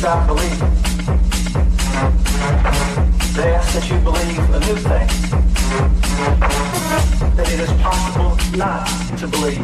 stop believing. They ask that you believe a new thing. That it is possible not to believe.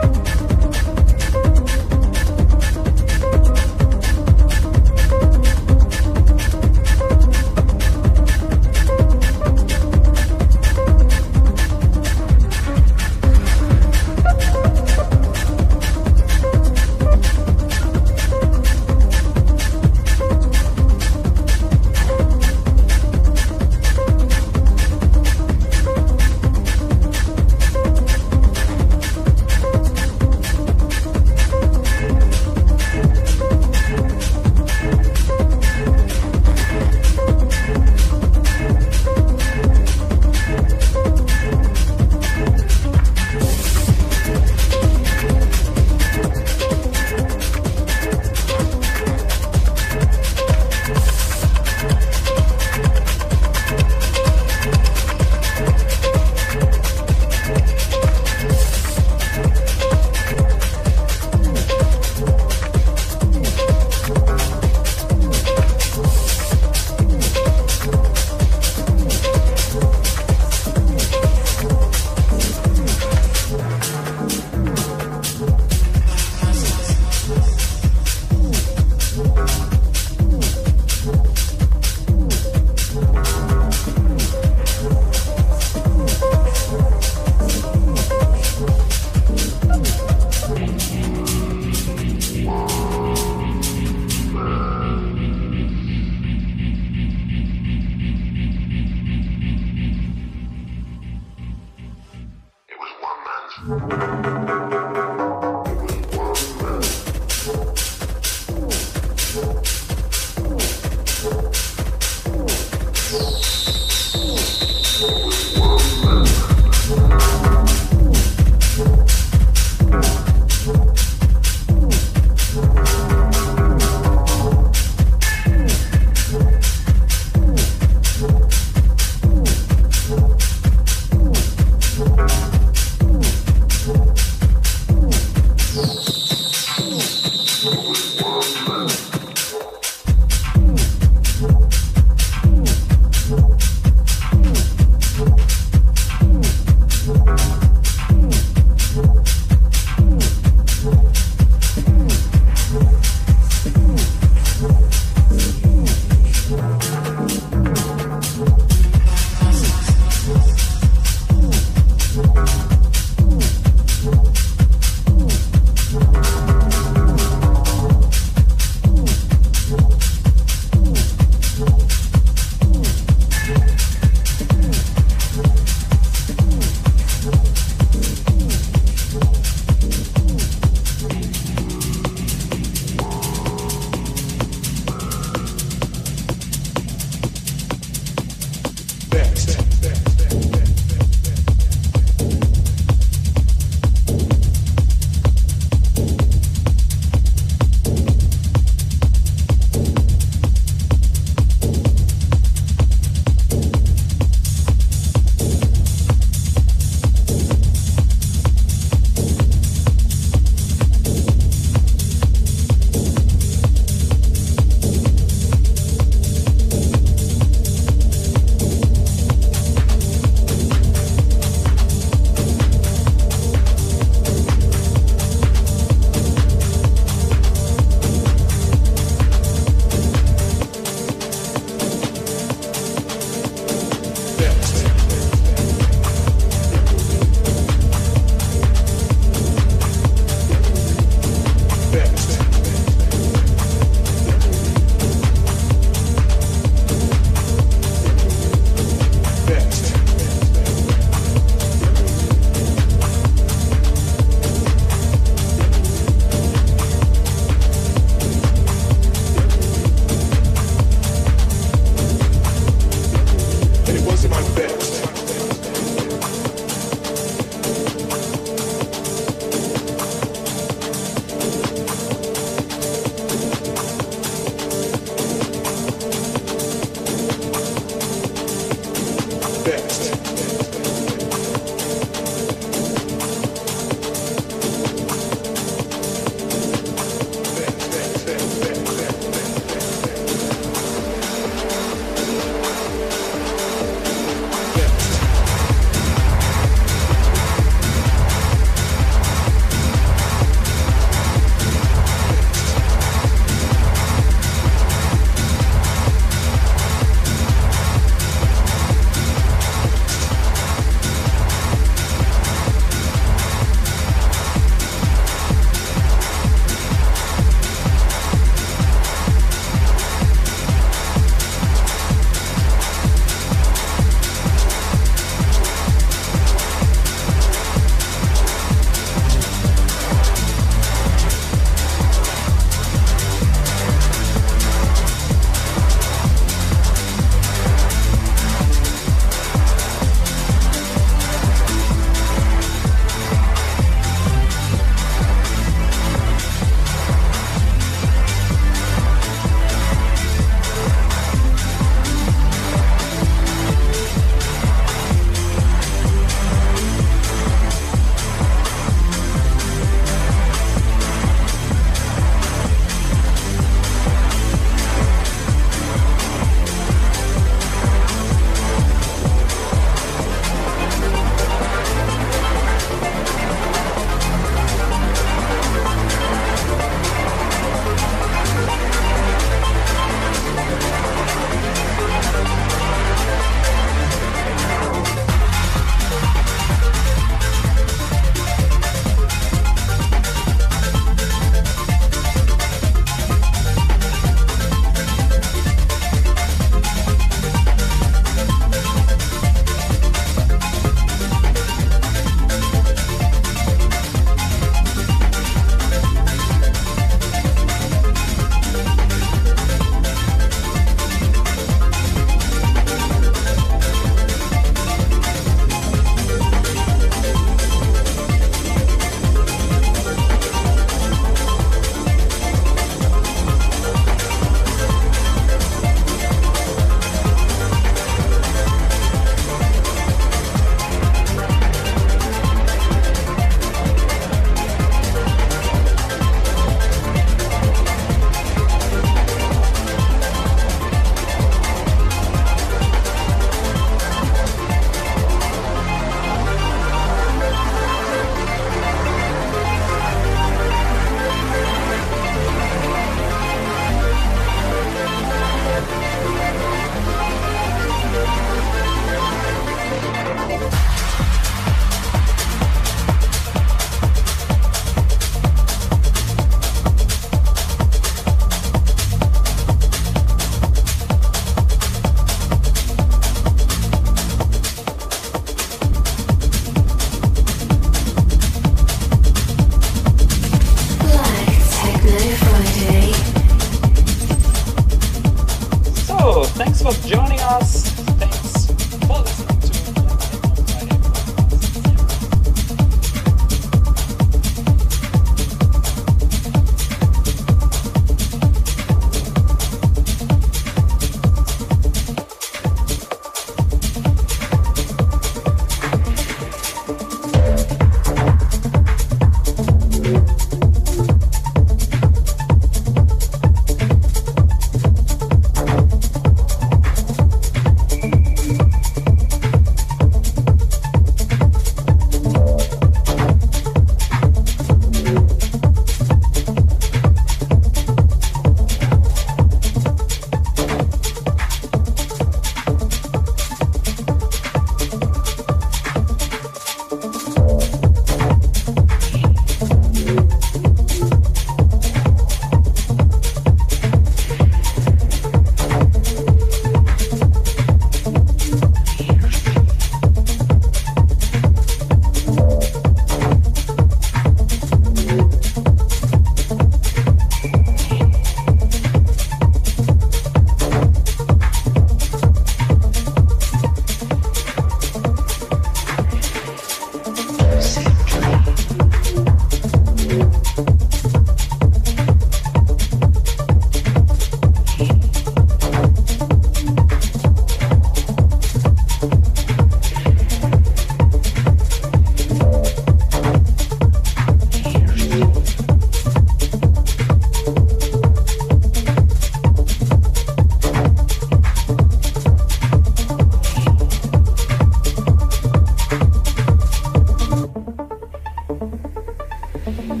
Thank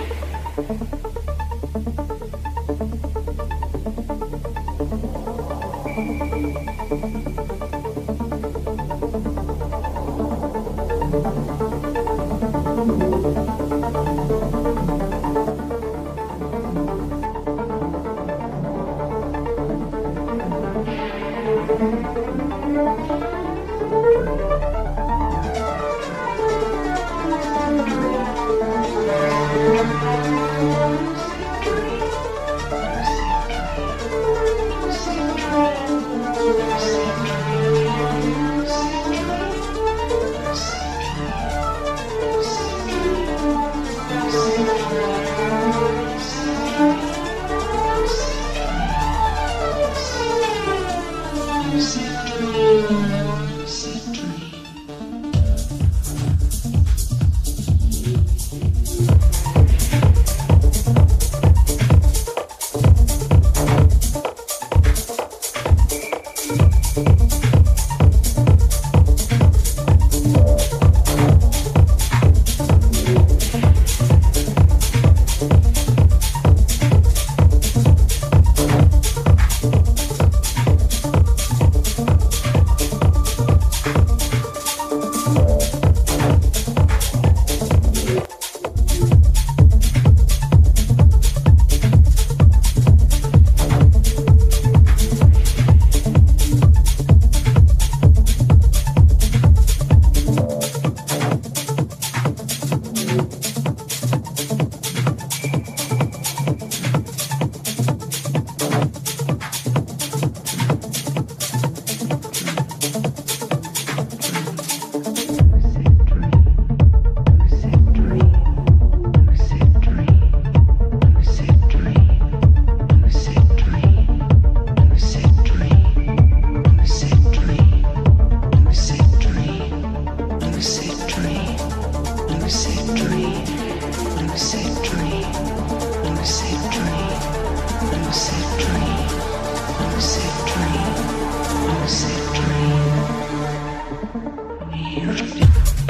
you.